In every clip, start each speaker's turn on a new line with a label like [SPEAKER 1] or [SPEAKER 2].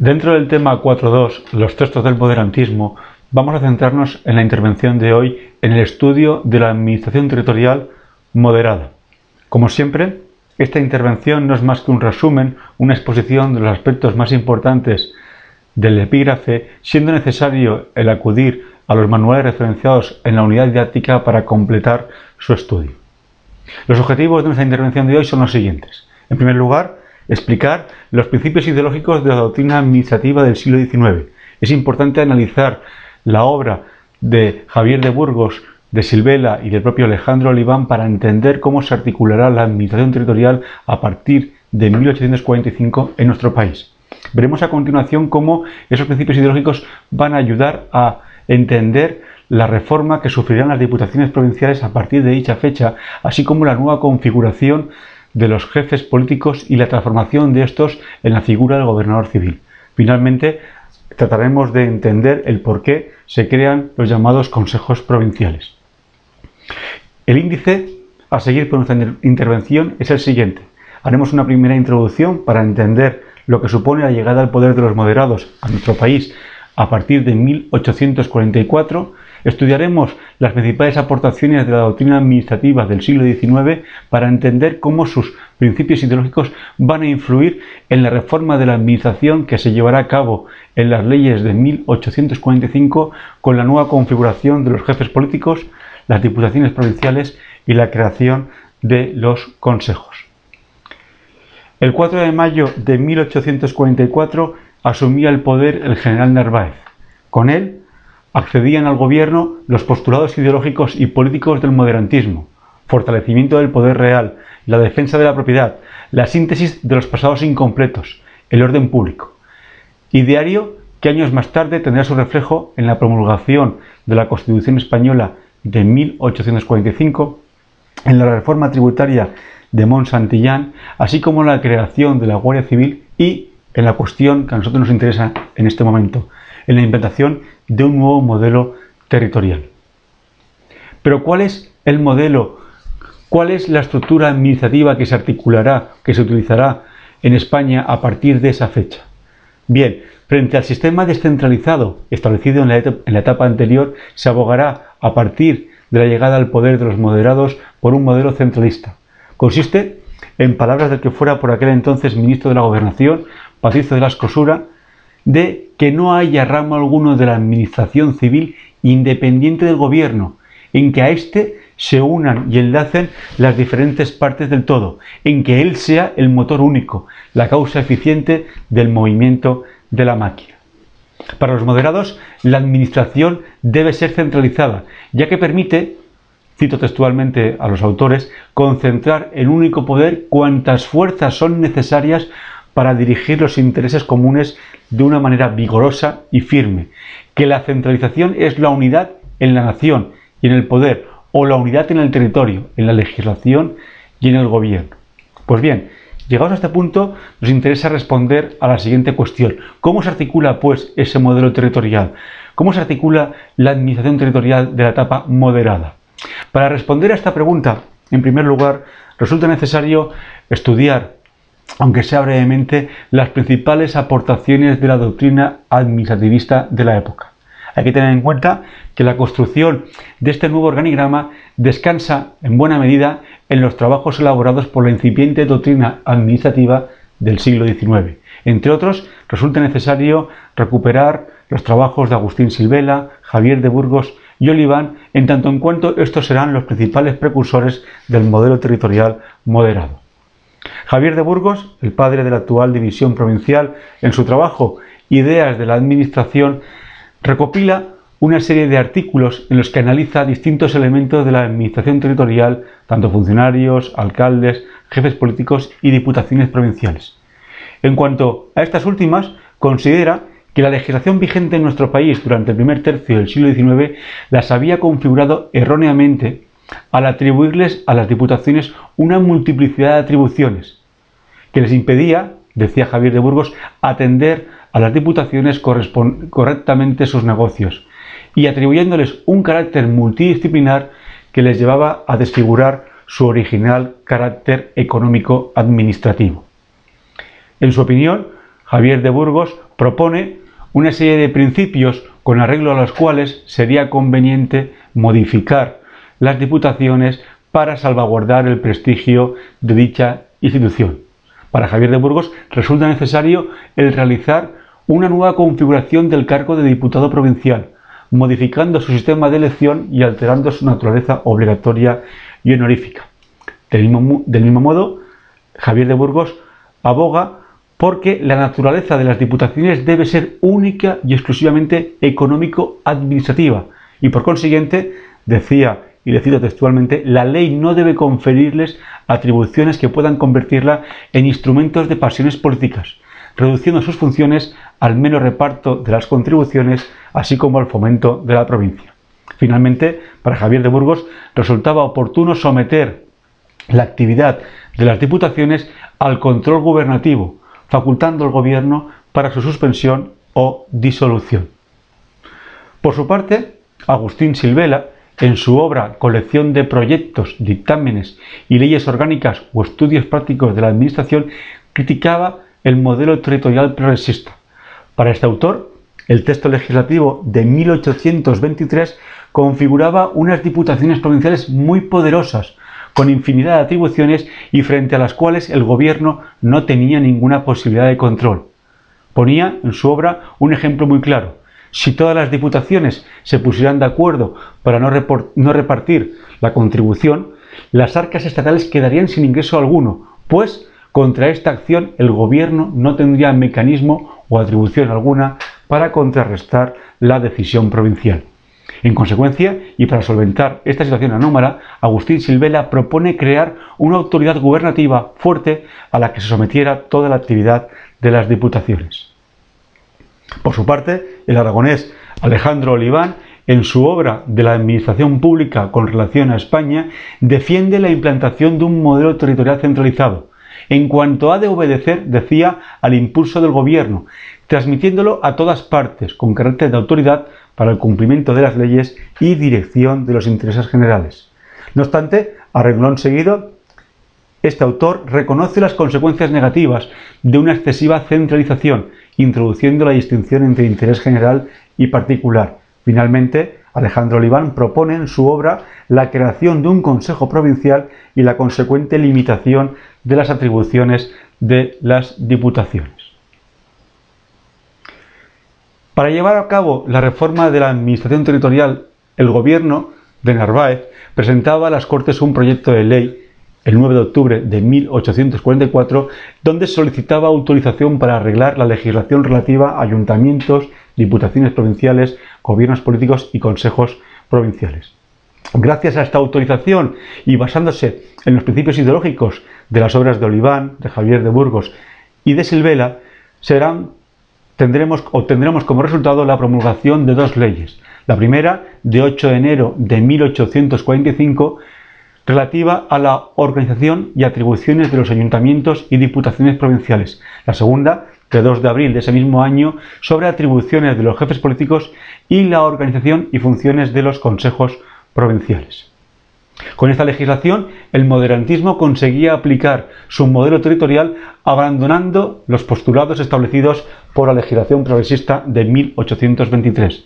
[SPEAKER 1] Dentro del tema 4.2, los textos del moderantismo, vamos a centrarnos en la intervención de hoy en el estudio de la administración territorial moderada. Como siempre, esta intervención no es más que un resumen, una exposición de los aspectos más importantes del epígrafe, siendo necesario el acudir a los manuales referenciados en la unidad didáctica para completar su estudio. Los objetivos de nuestra intervención de hoy son los siguientes. En primer lugar, explicar los principios ideológicos de la doctrina administrativa del siglo XIX. Es importante analizar la obra de Javier de Burgos, de Silvela y del propio Alejandro Oliván para entender cómo se articulará la administración territorial a partir de 1845 en nuestro país. Veremos a continuación cómo esos principios ideológicos van a ayudar a entender la reforma que sufrirán las diputaciones provinciales a partir de dicha fecha, así como la nueva configuración de los jefes políticos y la transformación de estos en la figura del gobernador civil. Finalmente, trataremos de entender el por qué se crean los llamados consejos provinciales. El índice a seguir por nuestra intervención es el siguiente. Haremos una primera introducción para entender lo que supone la llegada al poder de los moderados a nuestro país a partir de 1844 Estudiaremos las principales aportaciones de la doctrina administrativa del siglo XIX para entender cómo sus principios ideológicos van a influir en la reforma de la administración que se llevará a cabo en las leyes de 1845 con la nueva configuración de los jefes políticos, las diputaciones provinciales y la creación de los consejos. El 4 de mayo de 1844 asumía el poder el general Narváez. Con él accedían al gobierno los postulados ideológicos y políticos del moderantismo, fortalecimiento del poder real, la defensa de la propiedad, la síntesis de los pasados incompletos, el orden público. Ideario que años más tarde tendrá su reflejo en la promulgación de la Constitución española de 1845, en la reforma tributaria de Mont-Santillán, así como en la creación de la Guardia Civil y en la cuestión que a nosotros nos interesa en este momento, en la implantación de un nuevo modelo territorial. Pero ¿cuál es el modelo? ¿Cuál es la estructura administrativa que se articulará, que se utilizará en España a partir de esa fecha? Bien, frente al sistema descentralizado establecido en la, etapa anterior, se abogará a partir de la llegada al poder de los moderados por un modelo centralista. Consiste, en palabras del que fuera por aquel entonces ministro de la Gobernación, Patricio de la Escosura, de que no haya ramo alguno de la administración civil independiente del gobierno, en que a éste se unan y enlacen las diferentes partes del todo, en que él sea el motor único, la causa eficiente del movimiento de la máquina. Para los moderados, la administración debe ser centralizada, ya que permite, cito textualmente a los autores, concentrar en único poder cuantas fuerzas son necesarias para dirigir los intereses comunes de una manera vigorosa y firme, que la centralización es la unidad en la nación y en el poder, o la unidad en el territorio, en la legislación y en el gobierno. Pues bien, llegados a este punto, nos interesa responder a la siguiente cuestión. ¿Cómo se articula, pues, ese modelo territorial? ¿Cómo se articula la administración territorial de la etapa moderada? Para responder a esta pregunta, en primer lugar, resulta necesario estudiar aunque sea brevemente, las principales aportaciones de la doctrina administrativista de la época. Hay que tener en cuenta que la construcción de este nuevo organigrama descansa en buena medida en los trabajos elaborados por la incipiente doctrina administrativa del siglo XIX. Entre otros, resulta necesario recuperar los trabajos de Agustín Silvela, Javier de Burgos y Oliván, en tanto en cuanto estos serán los principales precursores del modelo territorial moderado. Javier de Burgos, el padre de la actual división provincial, en su trabajo Ideas de la Administración, recopila una serie de artículos en los que analiza distintos elementos de la administración territorial, tanto funcionarios, alcaldes, jefes políticos y diputaciones provinciales. En cuanto a estas últimas, considera que la legislación vigente en nuestro país durante el primer tercio del siglo XIX las había configurado erróneamente al atribuirles a las diputaciones una multiplicidad de atribuciones, que les impedía, decía Javier de Burgos, atender a las diputaciones correctamente sus negocios y atribuyéndoles un carácter multidisciplinar que les llevaba a desfigurar su original carácter económico administrativo. En su opinión, Javier de Burgos propone una serie de principios con arreglo a los cuales sería conveniente modificar las diputaciones para salvaguardar el prestigio de dicha institución. Para Javier de Burgos resulta necesario el realizar una nueva configuración del cargo de diputado provincial, modificando su sistema de elección y alterando su naturaleza obligatoria y honorífica. Del mismo, modo, Javier de Burgos aboga porque la naturaleza de las diputaciones debe ser única y exclusivamente económico-administrativa y por consiguiente, decía y le cito textualmente, la ley no debe conferirles atribuciones que puedan convertirla en instrumentos de pasiones políticas, reduciendo sus funciones al menos reparto de las contribuciones, así como al fomento de la provincia. Finalmente, para Javier de Burgos resultaba oportuno someter la actividad de las diputaciones al control gubernativo, facultando al gobierno para su suspensión o disolución. Por su parte, Agustín Silvela, en su obra Colección de proyectos, dictámenes y leyes orgánicas o estudios prácticos de la Administración, criticaba el modelo territorial progresista. Para este autor, el texto legislativo de 1823 configuraba unas diputaciones provinciales muy poderosas, con infinidad de atribuciones y frente a las cuales el gobierno no tenía ninguna posibilidad de control. Ponía en su obra un ejemplo muy claro. Si todas las diputaciones se pusieran de acuerdo para no, repartir la contribución, las arcas estatales quedarían sin ingreso alguno, pues contra esta acción el gobierno no tendría mecanismo o atribución alguna para contrarrestar la decisión provincial. En consecuencia, y para solventar esta situación anómala, Agustín Silvela propone crear una autoridad gubernativa fuerte a la que se sometiera toda la actividad de las diputaciones. Por su parte, el aragonés Alejandro Oliván, en su obra de la Administración Pública con relación a España, defiende la implantación de un modelo territorial centralizado, en cuanto ha de obedecer, decía, al impulso del gobierno, transmitiéndolo a todas partes, con carácter de autoridad para el cumplimiento de las leyes y dirección de los intereses generales. No obstante, a renglón seguido, este autor reconoce las consecuencias negativas de una excesiva centralización, introduciendo la distinción entre interés general y particular. Finalmente, Alejandro Oliván propone en su obra la creación de un Consejo Provincial y la consecuente limitación de las atribuciones de las diputaciones. Para llevar a cabo la reforma de la Administración Territorial, el gobierno de Narváez presentaba a las Cortes un proyecto de ley el 9 de octubre de 1844, donde solicitaba autorización para arreglar la legislación relativa a ayuntamientos, diputaciones provinciales, gobiernos políticos y consejos provinciales. Gracias a esta autorización y basándose en los principios ideológicos de las obras de Oliván, de Javier de Burgos y de Silvela, serán, tendremos, obtendremos como resultado la promulgación de dos leyes. La primera, de 8 de enero de 1845, relativa a la organización y atribuciones de los ayuntamientos y diputaciones provinciales. La segunda, de 2 de abril de ese mismo año, sobre atribuciones de los jefes políticos y la organización y funciones de los consejos provinciales. Con esta legislación, el moderantismo conseguía aplicar su modelo territorial abandonando los postulados establecidos por la legislación progresista de 1823.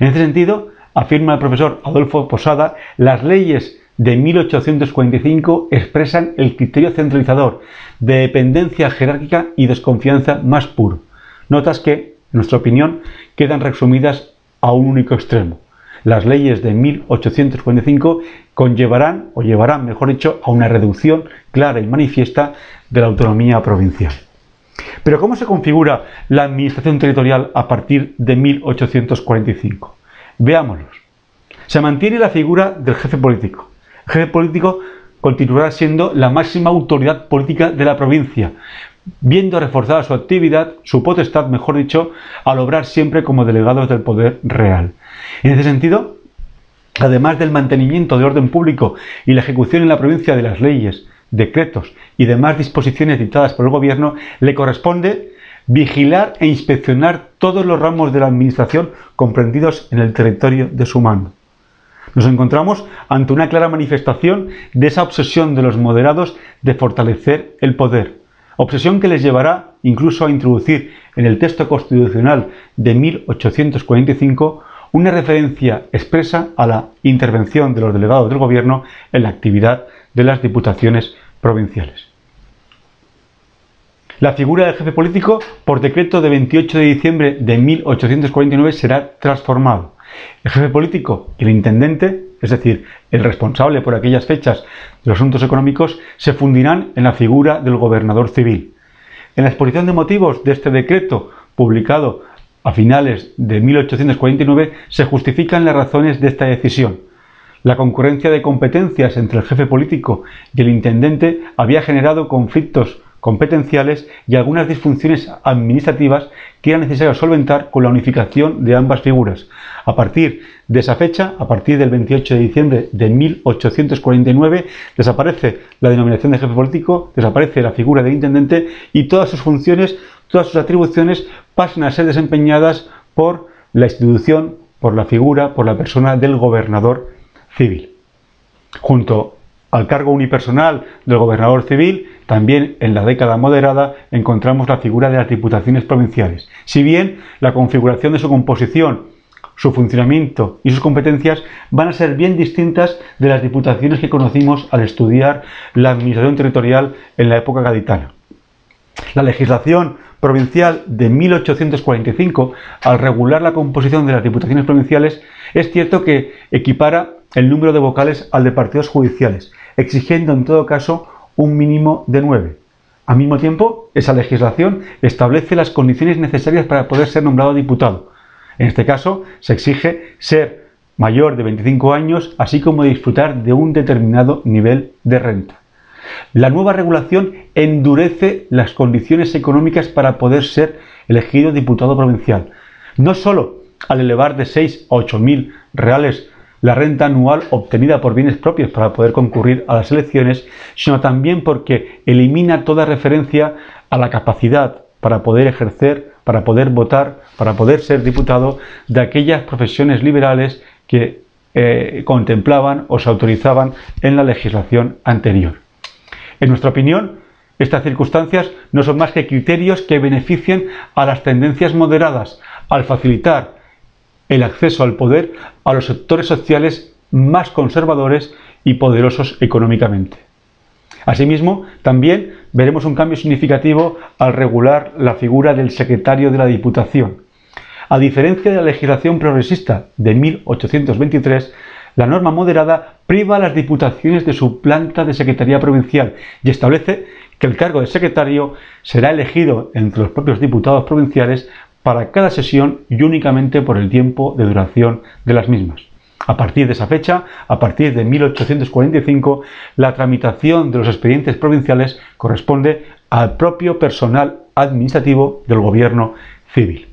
[SPEAKER 1] En este sentido, afirma el profesor Adolfo Posada, las leyes de 1845 expresan el criterio centralizador de dependencia jerárquica y desconfianza más puro. Notas que, en nuestra opinión, quedan resumidas a un único extremo. Las leyes de 1845 conllevarán, o llevarán, mejor dicho, a una reducción clara y manifiesta de la autonomía provincial. Pero ¿cómo se configura la administración territorial a partir de 1845? Veámoslos. Se mantiene la figura del jefe político, jefe político continuará siendo la máxima autoridad política de la provincia, viendo reforzada su actividad, su potestad, mejor dicho, al obrar siempre como delegados del poder real. En ese sentido, además del mantenimiento de orden público y la ejecución en la provincia de las leyes, decretos y demás disposiciones dictadas por el gobierno, le corresponde vigilar e inspeccionar todos los ramos de la administración comprendidos en el territorio de su mando. Nos encontramos ante una clara manifestación de esa obsesión de los moderados de fortalecer el poder, obsesión que les llevará incluso a introducir en el texto constitucional de 1845 una referencia expresa a la intervención de los delegados del Gobierno en la actividad de las diputaciones provinciales. La figura del jefe político, por decreto de 28 de diciembre de 1849, será transformado. El jefe político y el intendente, es decir, el responsable por aquellas fechas de los asuntos económicos, se fundirán en la figura del gobernador civil. En la exposición de motivos de este decreto, publicado a finales de 1849, se justifican las razones de esta decisión. La concurrencia de competencias entre el jefe político y el intendente había generado conflictos competenciales y algunas disfunciones administrativas que era necesario solventar con la unificación de ambas figuras. A partir de esa fecha, a partir del 28 de diciembre de 1849, desaparece la denominación de jefe político, desaparece la figura de intendente y todas sus funciones, todas sus atribuciones pasan a ser desempeñadas por la institución, por la figura, por la persona del gobernador civil. Junto al cargo unipersonal del gobernador civil, también en la década moderada encontramos la figura de las diputaciones provinciales. Si bien la configuración de su composición, su funcionamiento y sus competencias van a ser bien distintas de las diputaciones que conocimos al estudiar la administración territorial en la época gaditana. La legislación provincial de 1845, al regular la composición de las diputaciones provinciales, es cierto que equipara el número de vocales al de partidos judiciales, exigiendo en todo caso un mínimo de nueve. Al mismo tiempo, esa legislación establece las condiciones necesarias para poder ser nombrado diputado. En este caso, se exige ser mayor de 25 años, así como disfrutar de un determinado nivel de renta. La nueva regulación endurece las condiciones económicas para poder ser elegido diputado provincial. No solo al elevar de 6 a 8 mil reales la renta anual obtenida por bienes propios para poder concurrir a las elecciones, sino también porque elimina toda referencia a la capacidad para poder ejercer, para poder votar, para poder ser diputado de aquellas profesiones liberales que eh, contemplaban o se autorizaban en la legislación anterior. En nuestra opinión, estas circunstancias no son más que criterios que benefician a las tendencias moderadas al facilitar el acceso al poder a los sectores sociales más conservadores y poderosos económicamente. Asimismo, también veremos un cambio significativo al regular la figura del secretario de la Diputación. A diferencia de la legislación progresista de 1823, la norma moderada priva a las diputaciones de su planta de secretaría provincial y establece que el cargo de secretario será elegido entre los propios diputados provinciales para cada sesión y únicamente por el tiempo de duración de las mismas. A partir de esa fecha, a partir de 1845, la tramitación de los expedientes provinciales corresponde al propio personal administrativo del gobierno civil.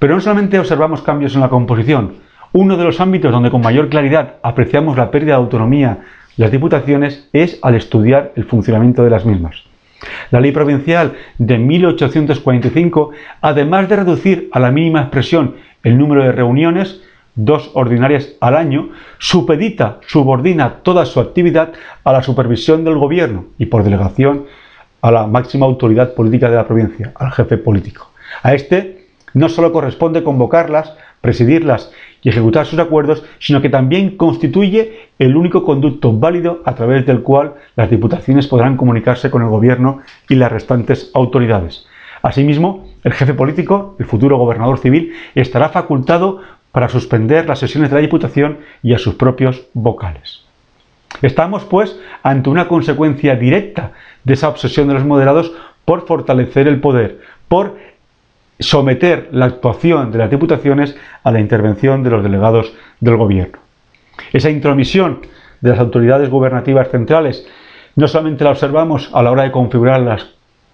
[SPEAKER 1] Pero no solamente observamos cambios en la composición, uno de los ámbitos donde con mayor claridad apreciamos la pérdida de autonomía de las diputaciones es al estudiar el funcionamiento de las mismas. La ley provincial de 1845, además de reducir a la mínima expresión el número de reuniones, dos ordinarias al año, supedita, subordina toda su actividad a la supervisión del gobierno y por delegación a la máxima autoridad política de la provincia, al jefe político. A este no solo corresponde convocarlas, presidirlas y ejecutar sus acuerdos, sino que también constituye el único conducto válido a través del cual las diputaciones podrán comunicarse con el gobierno y las restantes autoridades. Asimismo, el jefe político, el futuro gobernador civil, estará facultado para suspender las sesiones de la Diputación y a sus propios vocales. Estamos, pues, ante una consecuencia directa de esa obsesión de los moderados por fortalecer el poder, por someter la actuación de las diputaciones a la intervención de los delegados del gobierno. Esa intromisión de las autoridades gubernativas centrales no solamente la observamos a la hora de configurar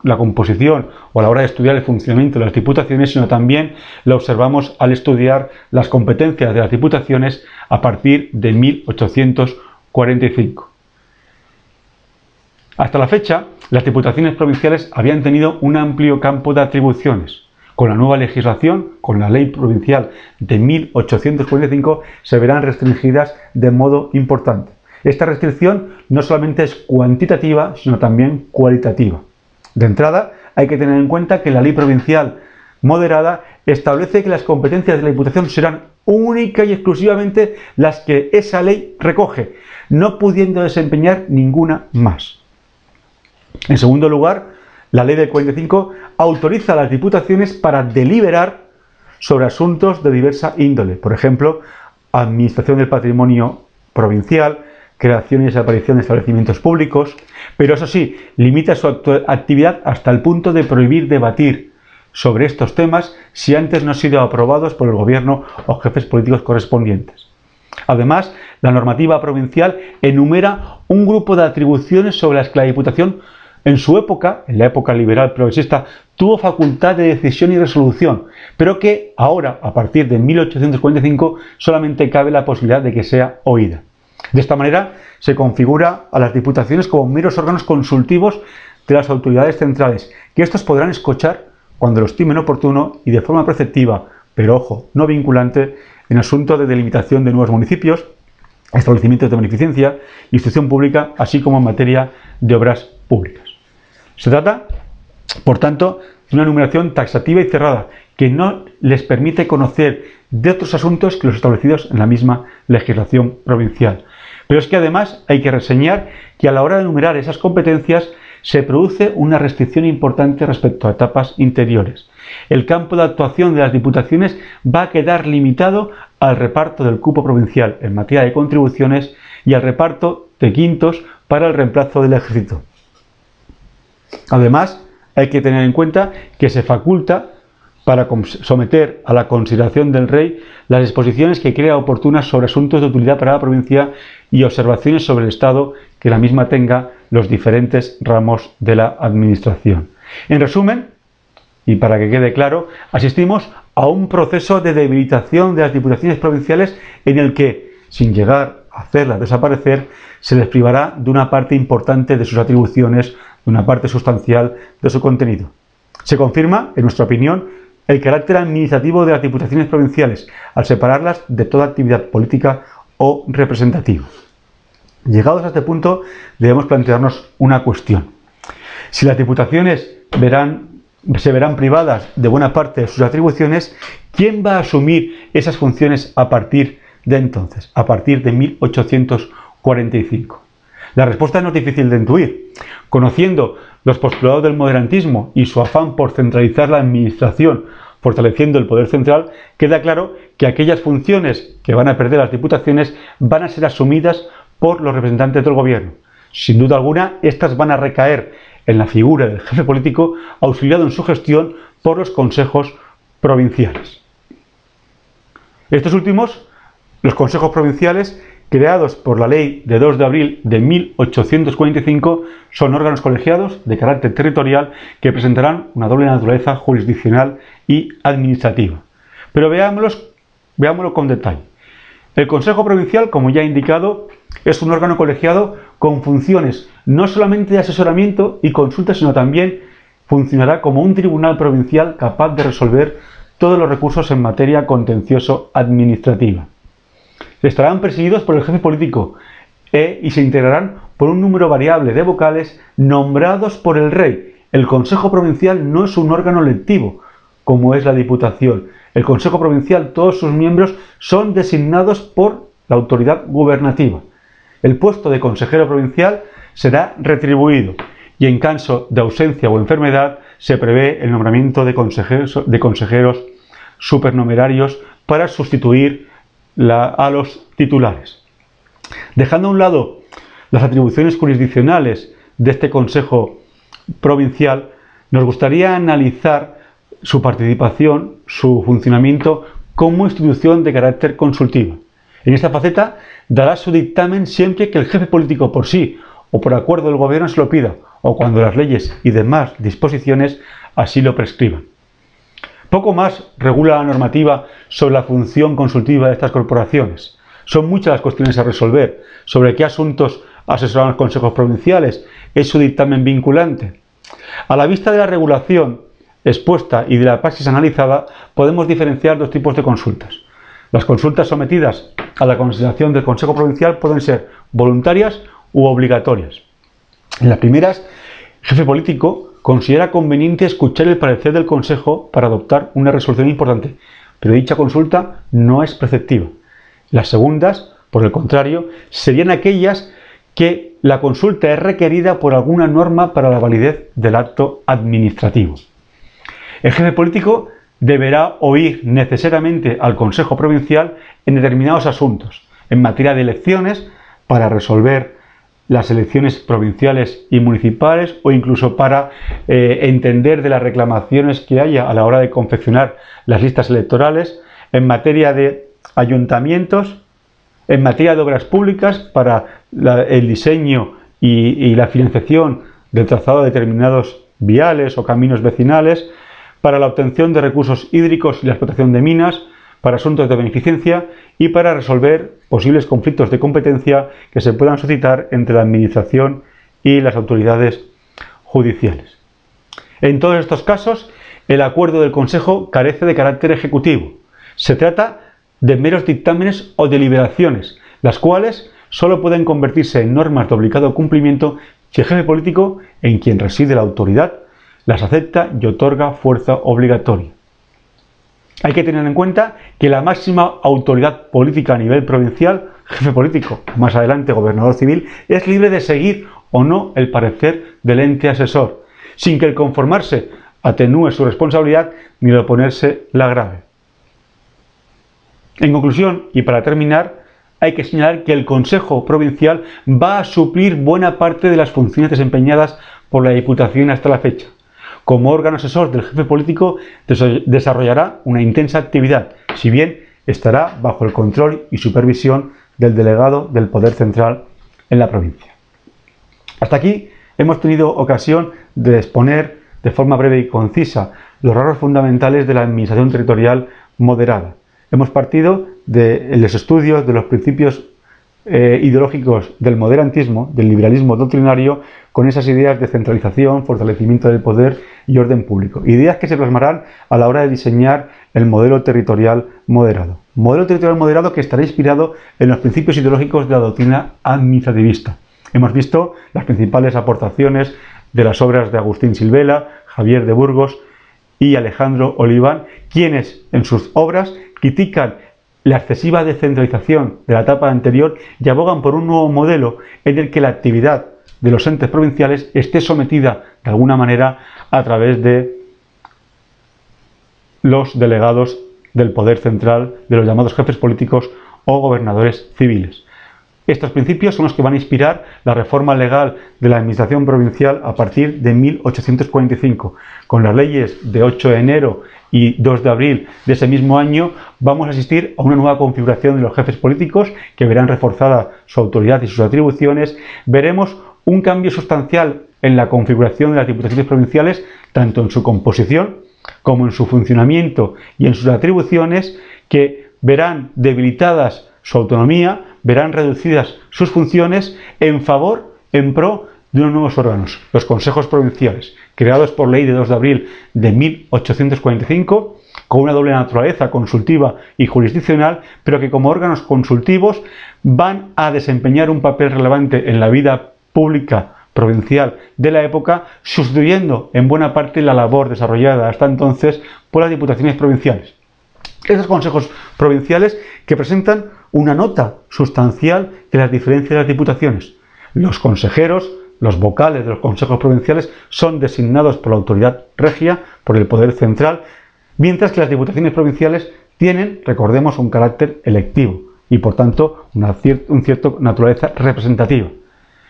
[SPEAKER 1] la composición o a la hora de estudiar el funcionamiento de las diputaciones, sino también la observamos al estudiar las competencias de las diputaciones a partir de 1845. Hasta la fecha, las diputaciones provinciales habían tenido un amplio campo de atribuciones, con la nueva legislación, con la ley provincial de 1845, se verán restringidas de modo importante. Esta restricción no solamente es cuantitativa, sino también cualitativa. De entrada, hay que tener en cuenta que la ley provincial moderada establece que las competencias de la Diputación serán única y exclusivamente las que esa ley recoge, no pudiendo desempeñar ninguna más. En segundo lugar, la ley del 45 autoriza a las diputaciones para deliberar sobre asuntos de diversa índole, por ejemplo, administración del patrimonio provincial, creación y desaparición de establecimientos públicos, pero eso sí, limita su actividad hasta el punto de prohibir debatir sobre estos temas si antes no han sido aprobados por el gobierno o jefes políticos correspondientes. Además, la normativa provincial enumera un grupo de atribuciones sobre las que la Diputación en su época, en la época liberal progresista, tuvo facultad de decisión y resolución, pero que ahora, a partir de 1845, solamente cabe la posibilidad de que sea oída. De esta manera, se configura a las diputaciones como meros órganos consultivos de las autoridades centrales, que estos podrán escuchar cuando lo estimen oportuno y de forma preceptiva, pero ojo, no vinculante, en asuntos de delimitación de nuevos municipios, establecimientos de beneficencia, instrucción pública, así como en materia de obras públicas. Se trata, por tanto, de una numeración taxativa y cerrada que no les permite conocer de otros asuntos que los establecidos en la misma legislación provincial. Pero es que además hay que reseñar que a la hora de enumerar esas competencias se produce una restricción importante respecto a etapas interiores. El campo de actuación de las diputaciones va a quedar limitado al reparto del cupo provincial en materia de contribuciones y al reparto de quintos para el reemplazo del ejército. Además, hay que tener en cuenta que se faculta para someter a la consideración del rey las disposiciones que crea oportunas sobre asuntos de utilidad para la provincia y observaciones sobre el Estado que la misma tenga los diferentes ramos de la Administración. En resumen, y para que quede claro, asistimos a un proceso de debilitación de las diputaciones provinciales en el que, sin llegar a hacerlas desaparecer, se les privará de una parte importante de sus atribuciones, una parte sustancial de su contenido. Se confirma, en nuestra opinión, el carácter administrativo de las diputaciones provinciales, al separarlas de toda actividad política o representativa. Llegados a este punto, debemos plantearnos una cuestión. Si las diputaciones se verán privadas de buena parte de sus atribuciones, ¿quién va a asumir esas funciones a partir de entonces, a partir de 1845? La respuesta no es difícil de intuir. Conociendo los postulados del moderantismo y su afán por centralizar la administración, fortaleciendo el poder central, queda claro que aquellas funciones que van a perder las diputaciones van a ser asumidas por los representantes del gobierno. Sin duda alguna, estas van a recaer en la figura del jefe político auxiliado en su gestión por los consejos provinciales. Estos últimos, los consejos provinciales, creados por la ley de 2 de abril de 1845, son órganos colegiados de carácter territorial que presentarán una doble naturaleza jurisdiccional y administrativa. Pero veámoslo con detalle. El Consejo Provincial, como ya he indicado, es un órgano colegiado con funciones no solamente de asesoramiento y consulta, sino también funcionará como un tribunal provincial capaz de resolver todos los recursos en materia contencioso administrativa. Estarán presididos por el jefe político e, y se integrarán por un número variable de vocales nombrados por el rey. El Consejo Provincial no es un órgano lectivo, como es la Diputación. El Consejo Provincial, todos sus miembros son designados por la autoridad gubernativa. El puesto de consejero provincial será retribuido y en caso de ausencia o enfermedad se prevé el nombramiento de consejeros, de consejeros supernumerarios para sustituir a los titulares. Dejando a un lado las atribuciones jurisdiccionales de este Consejo Provincial, nos gustaría analizar su participación, su funcionamiento como institución de carácter consultivo. En esta faceta dará su dictamen siempre que el jefe político por sí o por acuerdo del gobierno se lo pida, o cuando las leyes y demás disposiciones así lo prescriban. Poco más regula la normativa sobre la función consultiva de estas corporaciones. Son muchas las cuestiones a resolver sobre qué asuntos asesoran los consejos provinciales, es su dictamen vinculante. A la vista de la regulación expuesta y de la praxis analizada, podemos diferenciar dos tipos de consultas. Las consultas sometidas a la consideración del Consejo Provincial pueden ser voluntarias u obligatorias. En las primeras, el jefe político considera conveniente escuchar el parecer del Consejo para adoptar una resolución importante, pero dicha consulta no es preceptiva. Las segundas, por el contrario, serían aquellas que la consulta es requerida por alguna norma para la validez del acto administrativo. El jefe político deberá oír necesariamente al Consejo Provincial en determinados asuntos, en materia de elecciones, para resolver las elecciones provinciales y municipales o incluso para eh, entender de las reclamaciones que haya a la hora de confeccionar las listas electorales, en materia de ayuntamientos, en materia de obras públicas para el diseño y, la financiación del trazado de determinados viales o caminos vecinales, para la obtención de recursos hídricos y la explotación de minas, para asuntos de beneficencia y para resolver posibles conflictos de competencia que se puedan suscitar entre la Administración y las autoridades judiciales. En todos estos casos, el acuerdo del Consejo carece de carácter ejecutivo. Se trata de meros dictámenes o deliberaciones, las cuales solo pueden convertirse en normas de obligado cumplimiento si el jefe político, en quien reside la autoridad, las acepta y otorga fuerza obligatoria. Hay que tener en cuenta que la máxima autoridad política a nivel provincial, jefe político, más adelante gobernador civil, es libre de seguir o no el parecer del ente asesor, sin que el conformarse atenúe su responsabilidad ni el oponerse la grave. En conclusión, y para terminar, hay que señalar que el Consejo Provincial va a suplir buena parte de las funciones desempeñadas por la Diputación hasta la fecha. Como órgano asesor del jefe político desarrollará una intensa actividad, si bien estará bajo el control y supervisión del delegado del Poder Central en la provincia. Hasta aquí hemos tenido ocasión de exponer de forma breve y concisa los rasgos fundamentales de la administración territorial moderada hemos partido de los estudios de los principios eh, ideológicos del moderantismo, del liberalismo doctrinario, con esas ideas de centralización, fortalecimiento del poder y orden público. Ideas que se plasmarán a la hora de diseñar el modelo territorial moderado. Modelo territorial moderado que estará inspirado en los principios ideológicos de la doctrina administrativista. Hemos visto las principales aportaciones de las obras de Agustín Silvela, Javier de Burgos y Alejandro Oliván, quienes en sus obras critican la excesiva descentralización de la etapa anterior y abogan por un nuevo modelo en el que la actividad de los entes provinciales esté sometida de alguna manera a través de los delegados del poder central, de los llamados jefes políticos o gobernadores civiles. Estos principios son los que van a inspirar la reforma legal de la Administración provincial a partir de 1845. Con las leyes de 8 de enero y 2 de abril de ese mismo año vamos a asistir a una nueva configuración de los jefes políticos que verán reforzada su autoridad y sus atribuciones. Veremos un cambio sustancial en la configuración de las diputaciones provinciales, tanto en su composición como en su funcionamiento y en sus atribuciones, que verán debilitadas su autonomía, verán reducidas sus funciones en favor, en pro de unos nuevos órganos, los consejos provinciales, creados por ley de 2 de abril de 1845, con una doble naturaleza consultiva y jurisdiccional, pero que como órganos consultivos van a desempeñar un papel relevante en la vida pública provincial de la época, sustituyendo en buena parte la labor desarrollada hasta entonces por las diputaciones provinciales. Esos consejos provinciales que presentan una nota sustancial de las diferencias de las diputaciones. Los consejeros, los vocales de los consejos provinciales son designados por la autoridad regia, por el Poder Central, mientras que las diputaciones provinciales tienen, recordemos, un carácter electivo y por tanto una cierta naturaleza representativa.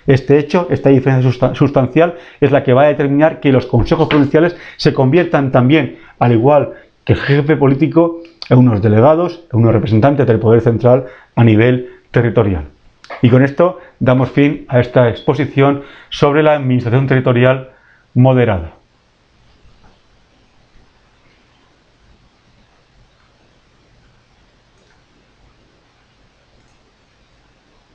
[SPEAKER 1] Este hecho, esta diferencia sustancial, es la que va a determinar que los consejos provinciales se conviertan también, al igual que el jefe político, en unos delegados, en unos representantes del Poder Central a nivel territorial. Y con esto damos fin a esta exposición sobre la administración territorial moderada.